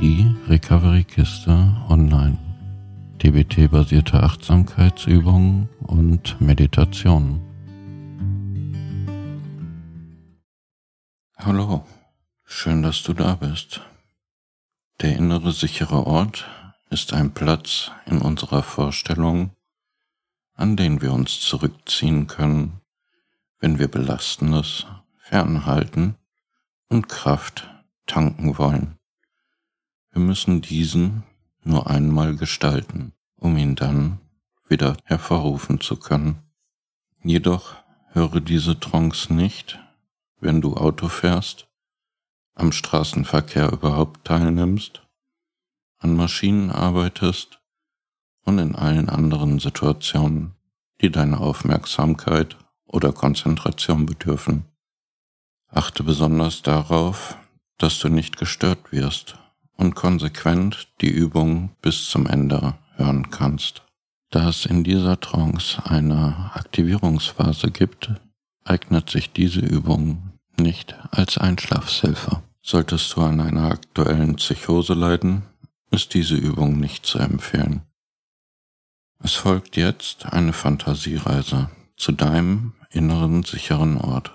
die Recovery-Kiste online. DBT-basierte Achtsamkeitsübungen und Meditationen. Hallo, schön, dass du da bist. Der innere sichere Ort ist ein Platz in unserer Vorstellung, an den wir uns zurückziehen können, wenn wir Belastendes fernhalten und Kraft tanken wollen. Wir müssen diesen nur einmal gestalten, um ihn dann wieder hervorrufen zu können. Jedoch höre diese Trance nicht, wenn du Auto fährst, am Straßenverkehr überhaupt teilnimmst, an Maschinen arbeitest und in allen anderen Situationen, die deine Aufmerksamkeit oder Konzentration bedürfen. Achte besonders darauf, dass du nicht gestört wirst und konsequent die Übung bis zum Ende hören kannst. Da es in dieser Trance eine Aktivierungsphase gibt, eignet sich diese Übung nicht als Einschlafshilfe. Solltest du an einer aktuellen Psychose leiden, ist diese Übung nicht zu empfehlen. Es folgt jetzt eine Fantasiereise zu deinem inneren sicheren Ort.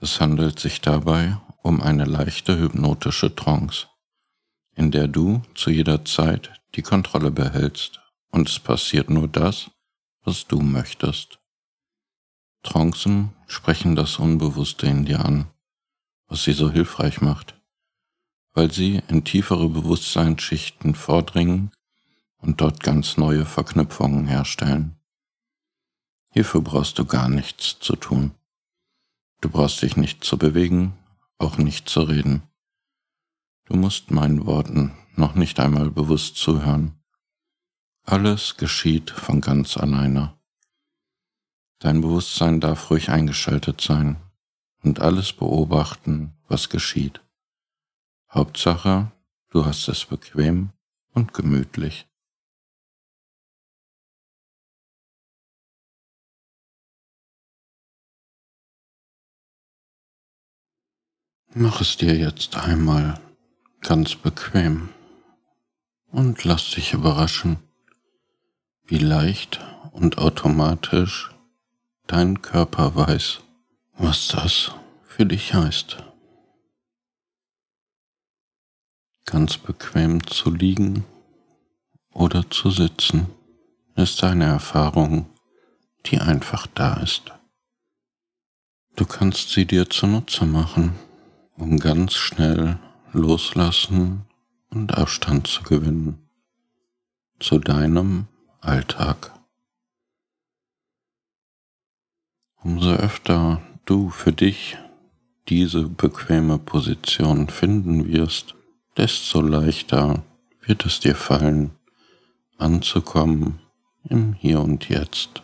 Es handelt sich dabei um eine leichte hypnotische Trance in der du zu jeder Zeit die Kontrolle behältst und es passiert nur das, was du möchtest. Trancen sprechen das Unbewusste in dir an, was sie so hilfreich macht, weil sie in tiefere Bewusstseinsschichten vordringen und dort ganz neue Verknüpfungen herstellen. Hierfür brauchst du gar nichts zu tun. Du brauchst dich nicht zu bewegen, auch nicht zu reden. Du musst meinen Worten noch nicht einmal bewusst zuhören. Alles geschieht von ganz alleine. Dein Bewusstsein darf ruhig eingeschaltet sein und alles beobachten, was geschieht. Hauptsache, du hast es bequem und gemütlich. Mach es dir jetzt einmal ganz bequem und lass dich überraschen, wie leicht und automatisch dein Körper weiß, was das für dich heißt. Ganz bequem zu liegen oder zu sitzen ist eine Erfahrung, die einfach da ist. Du kannst sie dir zunutze machen, um ganz schnell loslassen und Abstand zu gewinnen zu deinem Alltag. Umso öfter du für dich diese bequeme Position finden wirst, desto leichter wird es dir fallen, anzukommen im Hier und Jetzt.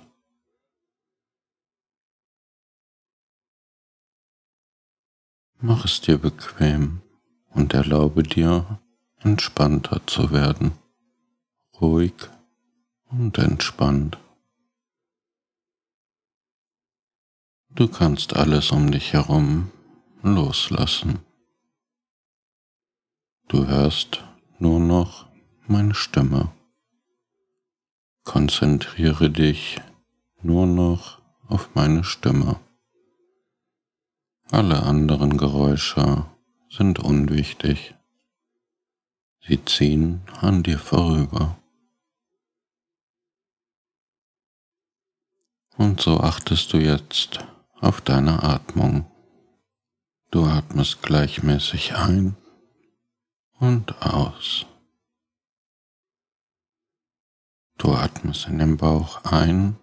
Mach es dir bequem und erlaube dir, entspannter zu werden, ruhig und entspannt. Du kannst alles um dich herum loslassen. Du hörst nur noch meine Stimme. Konzentriere dich nur noch auf meine Stimme. Alle anderen Geräusche sind unwichtig. Sie ziehen an dir vorüber. Und so achtest du jetzt auf deine Atmung. Du atmest gleichmäßig ein und aus. Du atmest in den Bauch ein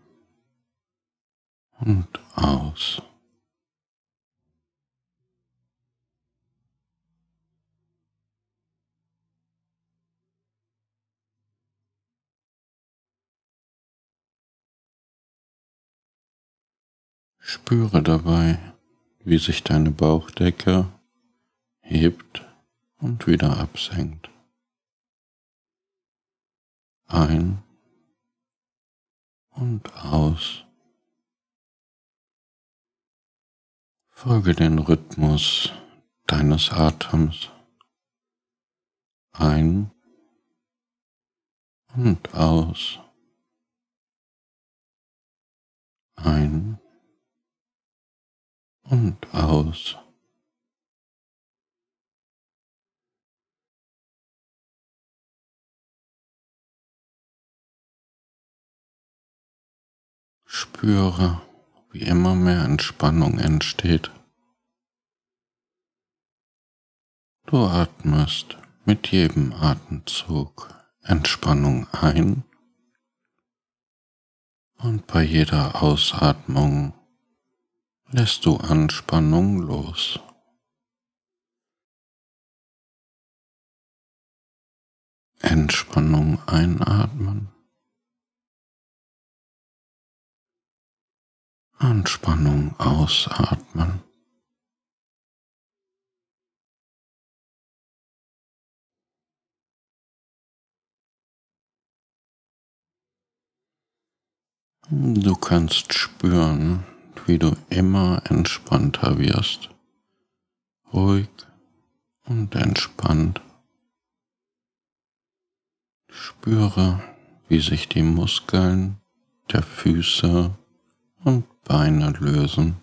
und aus. Spüre dabei, wie sich deine Bauchdecke hebt und wieder absenkt. Ein und aus. Folge den Rhythmus deines Atems. ein und aus. Ein und aus. Spüre, wie immer mehr Entspannung entsteht. Du atmest mit jedem Atemzug Entspannung ein und bei jeder Ausatmung lässt du Anspannung los. Entspannung einatmen. Anspannung ausatmen. Du kannst spüren, wie du immer entspannter wirst, ruhig und entspannt. Spüre, wie sich die Muskeln der Füße und Beine lösen.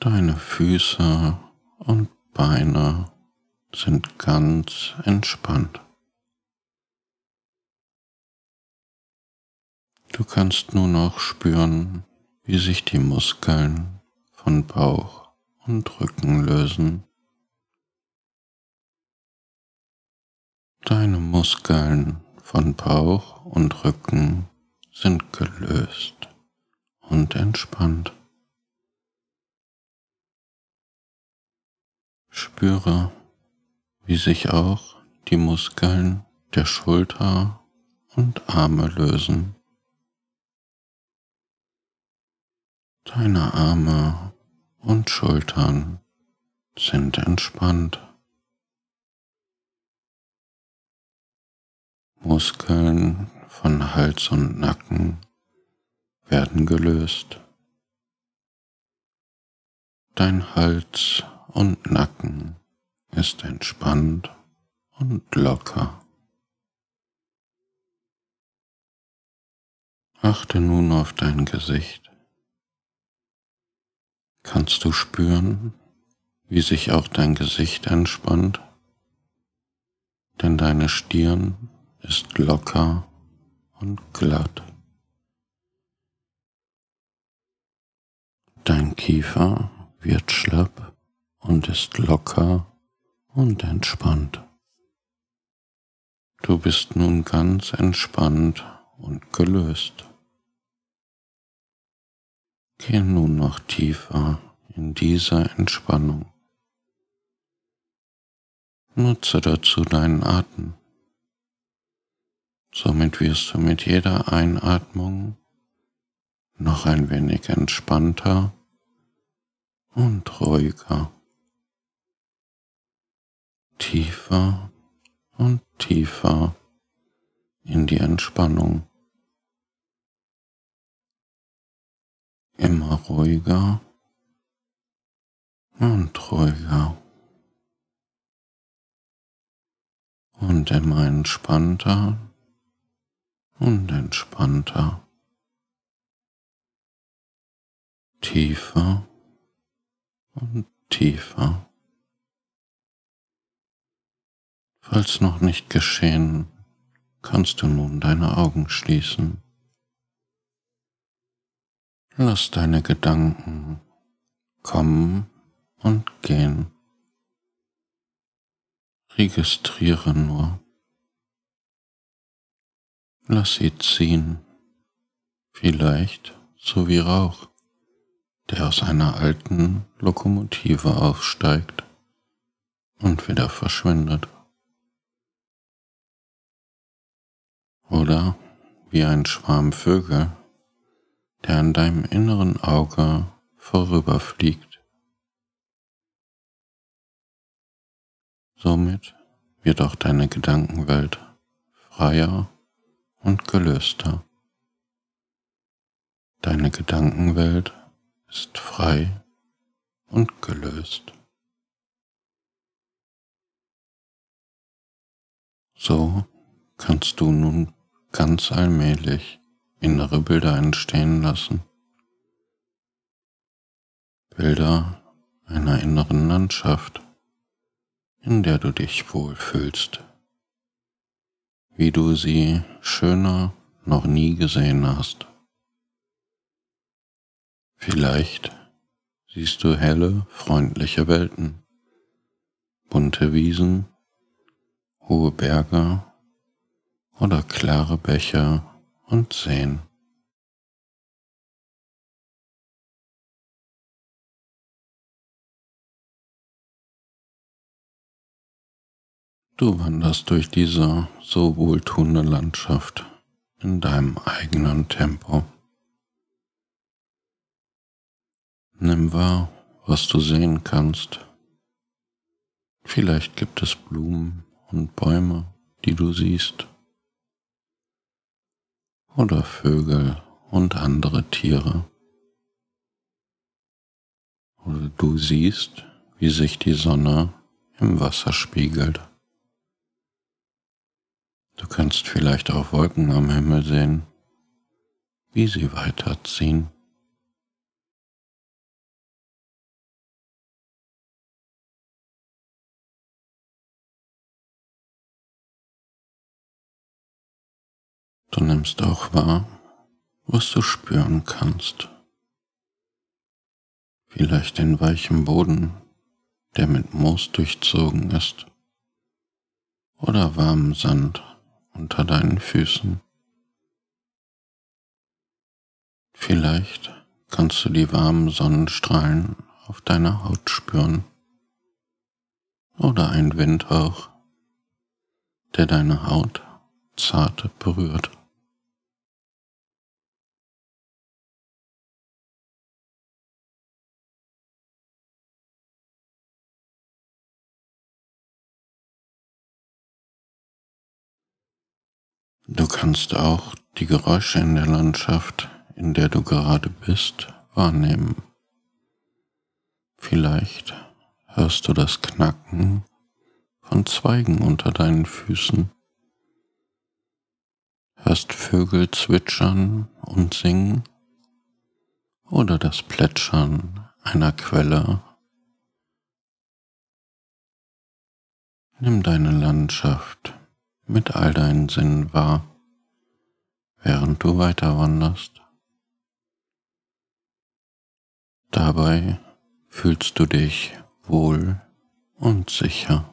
Deine Füße und Beine sind ganz entspannt. Du kannst nur noch spüren, wie sich die Muskeln von Bauch und Rücken lösen. Deine Muskeln von Bauch und Rücken sind gelöst und entspannt. Spüre, wie sich auch die Muskeln der Schulter und Arme lösen. Deine Arme und Schultern sind entspannt. Muskeln von Hals und Nacken werden gelöst. Dein Hals und Nacken ist entspannt und locker. Achte nun auf dein Gesicht. Kannst du spüren, wie sich auch dein Gesicht entspannt? Denn deine Stirn ist locker und glatt. Dein Kiefer wird schlapp und ist locker und entspannt. Du bist nun ganz entspannt und gelöst. Geh nun noch tiefer in dieser Entspannung. Nutze dazu deinen Atem. Somit wirst du mit jeder Einatmung noch ein wenig entspannter und ruhiger, tiefer und tiefer in die Entspannung. Immer ruhiger. Und ruhiger. Und immer entspannter. Und entspannter, tiefer. Und tiefer. Falls noch nicht geschehen, kannst du nun deine Augen schließen. Lass deine Gedanken kommen und gehen. Registriere nur. Lass sie ziehen, vielleicht so wie Rauch, der aus einer alten Lokomotive aufsteigt und wieder verschwindet. Oder wie ein Schwarm Vögel, der an deinem inneren Auge vorüberfliegt. Somit wird auch deine Gedankenwelt freier und gelöster. Deine Gedankenwelt ist frei und gelöst. So kannst du nun ganz allmählich innere Bilder entstehen lassen. Bilder einer inneren Landschaft, in der du dich wohlfühlst, wie du sie schöner noch nie gesehen hast. Vielleicht siehst du helle, freundliche Welten, bunte Wiesen, hohe Berge oder klare Bäche und Seen. Du wanderst durch diese so wohltuende Landschaft in deinem eigenen Tempo. Nimm wahr, was du sehen kannst. Vielleicht gibt es Blumen und Bäume, die du siehst. Oder Vögel und andere Tiere. Oder du siehst, wie sich die Sonne im Wasser spiegelt. Du kannst vielleicht auch Wolken am Himmel sehen, wie sie weiterziehen. Du nimmst auch wahr, was du spüren kannst. Vielleicht den weichen Boden, der mit Moos durchzogen ist, oder warmen Sand unter deinen Füßen. Vielleicht kannst du die warmen Sonnenstrahlen auf deiner Haut spüren oder ein Windhauch, der deine Haut zart berührt. Du kannst auch die Geräusche in der Landschaft, in der du gerade bist, wahrnehmen. Vielleicht hörst du das Knacken von Zweigen unter deinen Füßen, hörst Vögel zwitschern und singen oder das Plätschern einer Quelle. Nimm deine Landschaft mit all deinen Sinnen wahr, während du weiter wanderst. Dabei fühlst du dich wohl und sicher.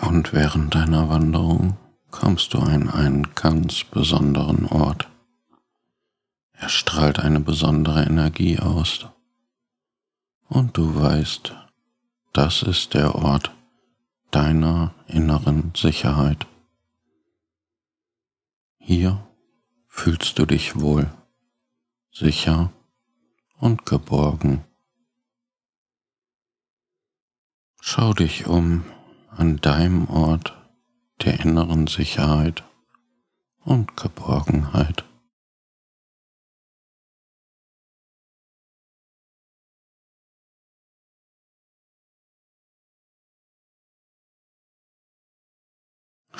Und während deiner Wanderung kommst du an einen ganz besonderen Ort. Er strahlt eine besondere Energie aus. Und du weißt, das ist der Ort deiner inneren Sicherheit. Hier fühlst du dich wohl, sicher und geborgen. Schau dich um an deinem Ort der inneren Sicherheit und Geborgenheit.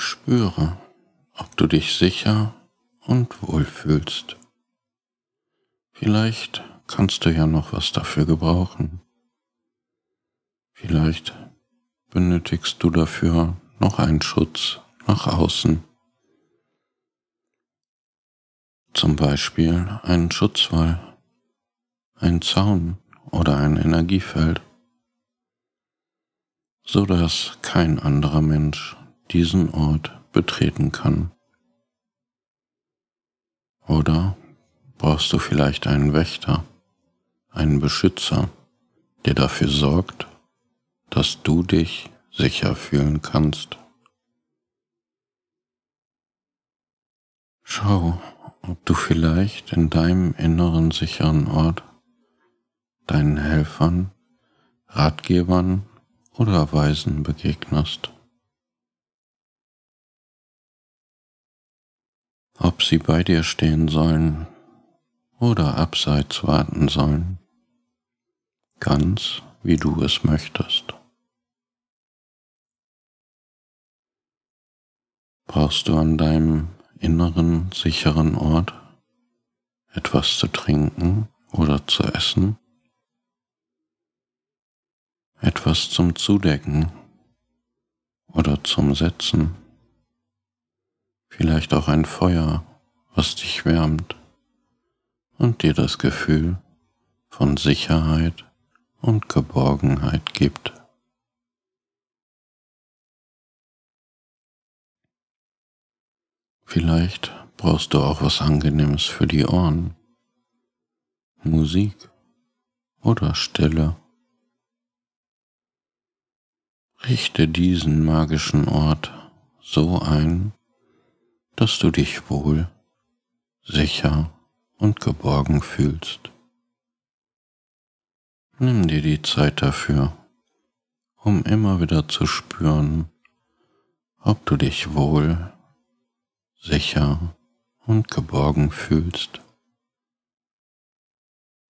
Spüre, ob du dich sicher und wohl fühlst. Vielleicht kannst du ja noch was dafür gebrauchen. Vielleicht benötigst du dafür noch einen Schutz nach außen. Zum Beispiel einen Schutzwall, einen Zaun oder ein Energiefeld, so dass kein anderer Mensch diesen Ort betreten kann. Oder brauchst du vielleicht einen Wächter, einen Beschützer, der dafür sorgt, dass du dich sicher fühlen kannst. Schau, ob du vielleicht in deinem inneren sicheren Ort deinen Helfern, Ratgebern oder Weisen begegnest. Ob sie bei dir stehen sollen oder abseits warten sollen, ganz wie du es möchtest. Brauchst du an deinem inneren sicheren Ort etwas zu trinken oder zu essen? Etwas zum Zudecken oder zum Setzen? Vielleicht auch ein Feuer, was dich wärmt und dir das Gefühl von Sicherheit und Geborgenheit gibt. Vielleicht brauchst du auch was Angenehmes für die Ohren, Musik oder Stille. Richte diesen magischen Ort so ein, dass du dich wohl, sicher und geborgen fühlst. Nimm dir die Zeit dafür, um immer wieder zu spüren, ob du dich wohl, sicher und geborgen fühlst.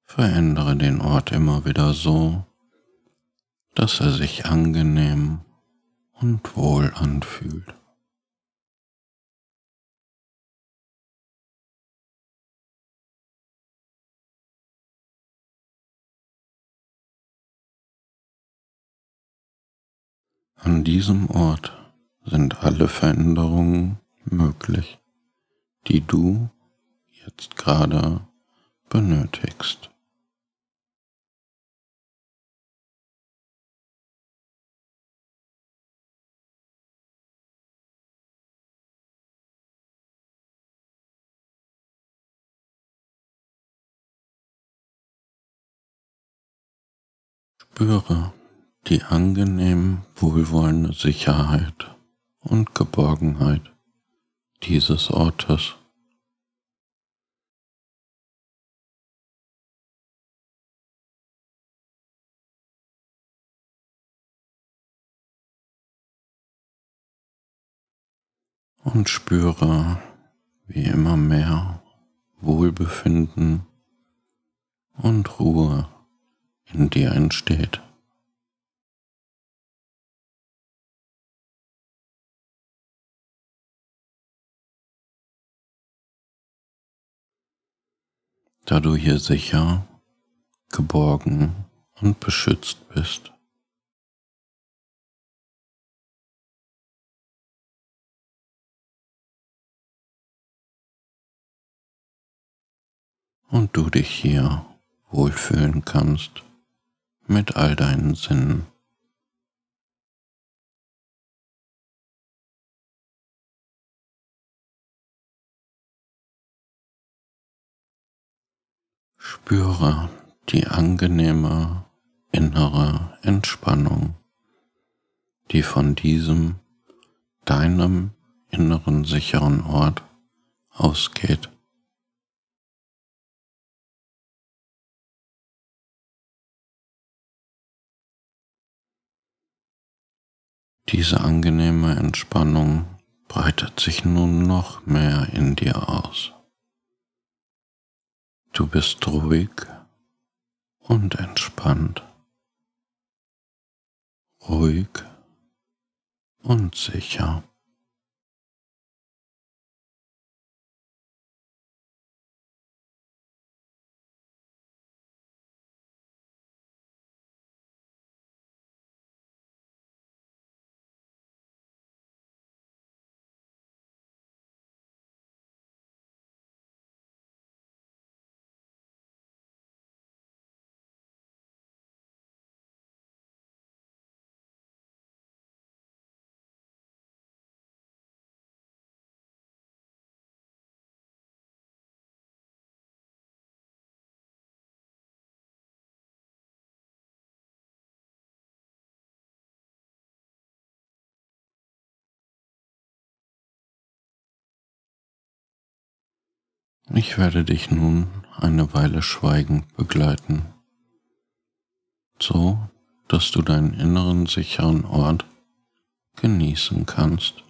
Verändere den Ort immer wieder so, dass er sich angenehm und wohl anfühlt. An diesem Ort sind alle Veränderungen möglich, die du jetzt gerade benötigst. Spüre die angenehm wohlwollende Sicherheit und Geborgenheit dieses Ortes. Und spüre, wie immer mehr Wohlbefinden und Ruhe in dir entsteht. Da du hier sicher, geborgen und beschützt bist. Und du dich hier wohlfühlen kannst mit all deinen Sinnen. Spüre die angenehme innere Entspannung, die von diesem deinem inneren sicheren Ort ausgeht. Diese angenehme Entspannung breitet sich nun noch mehr in dir aus. Du bist ruhig und entspannt, ruhig und sicher. Ich werde dich nun eine Weile schweigend begleiten, so dass du deinen inneren sicheren Ort genießen kannst.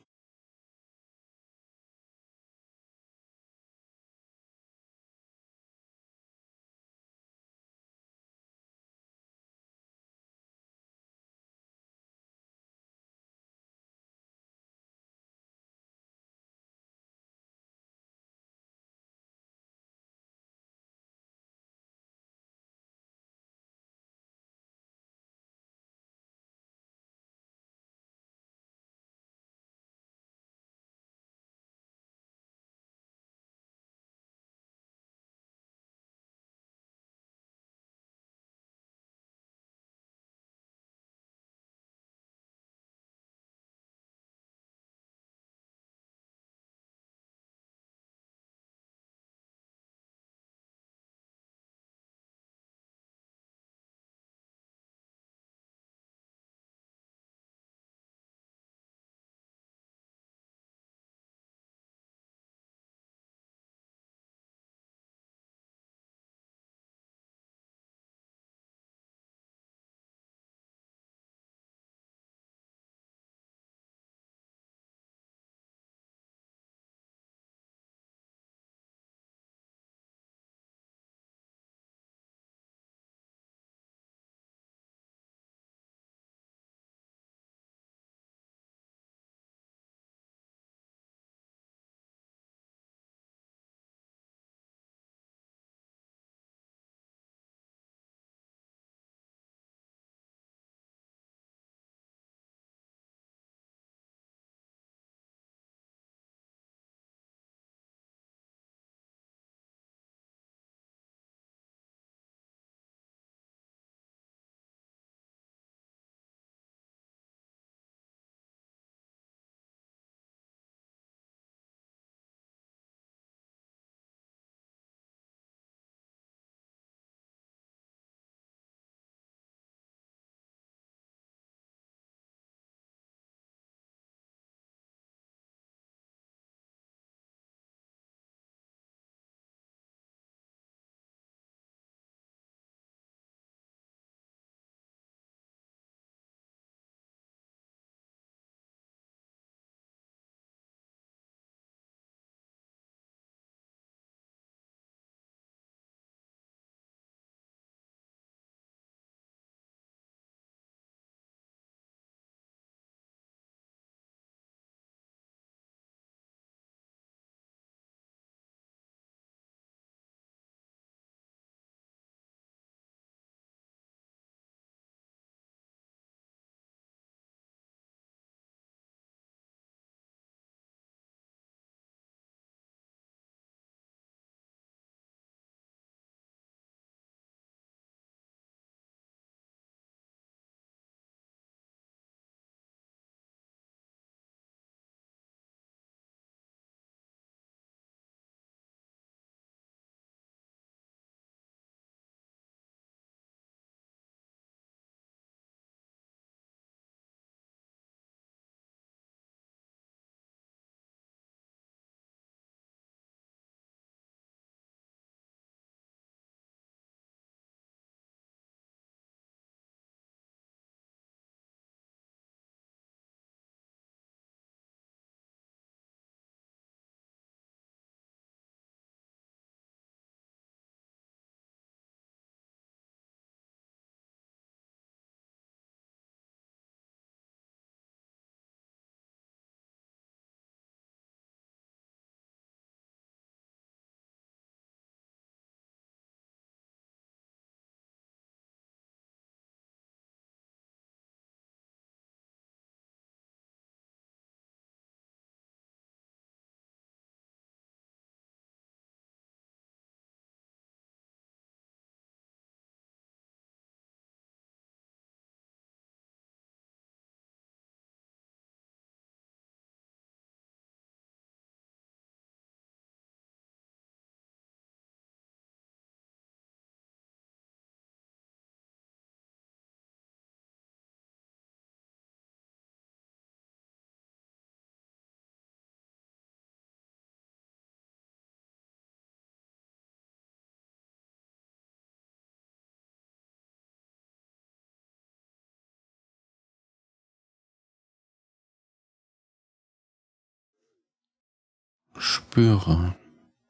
Spüre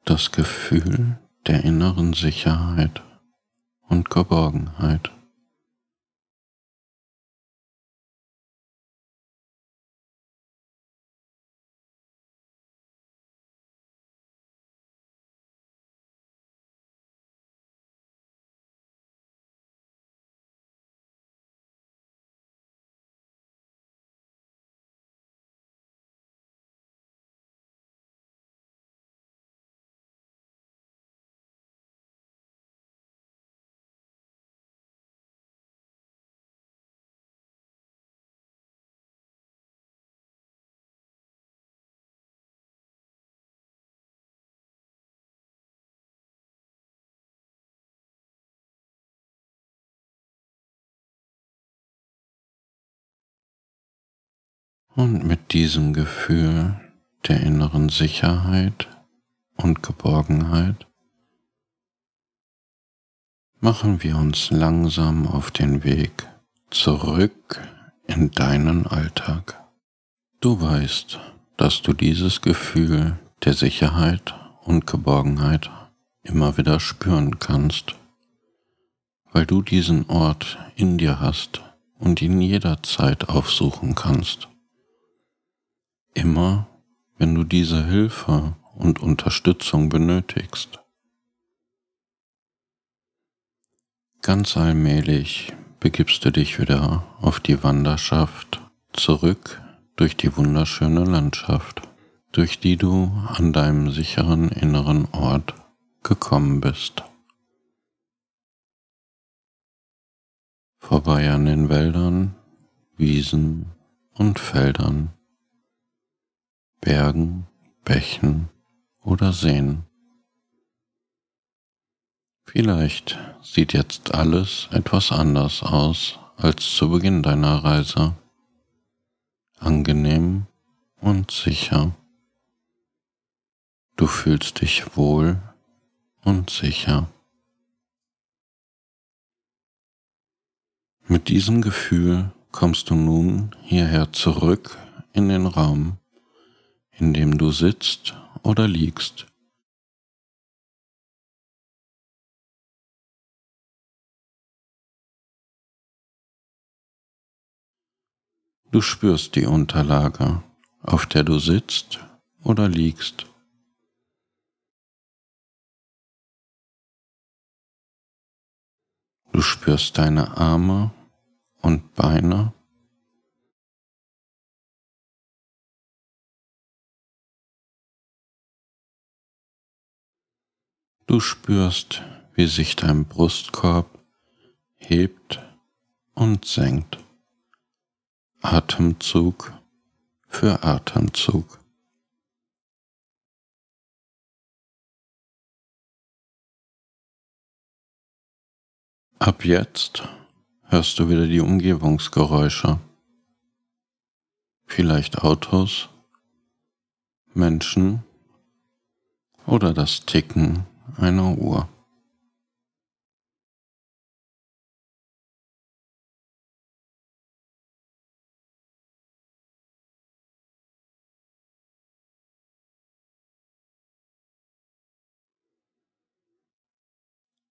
das Gefühl der inneren Sicherheit und Geborgenheit. Und mit diesem Gefühl der inneren Sicherheit und Geborgenheit machen wir uns langsam auf den Weg zurück in deinen Alltag. Du weißt, dass du dieses Gefühl der Sicherheit und Geborgenheit immer wieder spüren kannst, weil du diesen Ort in dir hast und ihn jederzeit aufsuchen kannst. Immer, wenn du diese Hilfe und Unterstützung benötigst. Ganz allmählich begibst du dich wieder auf die Wanderschaft zurück durch die wunderschöne Landschaft, durch die du an deinem sicheren inneren Ort gekommen bist. Vorbei an den Wäldern, Wiesen und Feldern Bergen, Bächen oder Seen. Vielleicht sieht jetzt alles etwas anders aus als zu Beginn deiner Reise. Angenehm und sicher. Du fühlst dich wohl und sicher. Mit diesem Gefühl kommst du nun hierher zurück in den Raum, in dem du sitzt oder liegst. Du spürst die Unterlage, auf der du sitzt oder liegst. Du spürst deine Arme und Beine Du spürst, wie sich dein Brustkorb hebt und senkt. Atemzug für Atemzug. Ab jetzt hörst du wieder die Umgebungsgeräusche. Vielleicht Autos, Menschen oder das Ticken einer Uhr.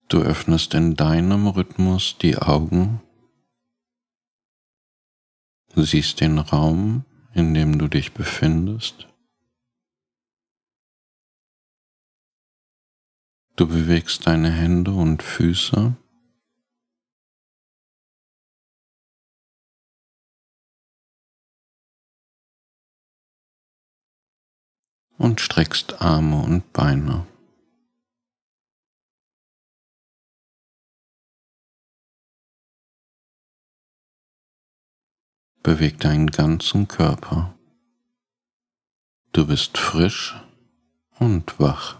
Du öffnest in deinem Rhythmus die Augen, siehst den Raum, in dem du dich befindest Du bewegst deine Hände und Füße. Und streckst Arme und Beine. Beweg deinen ganzen Körper. Du bist frisch und wach.